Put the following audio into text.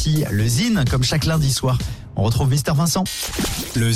aussi le Zine, comme chaque lundi soir. On retrouve Mister Vincent. Le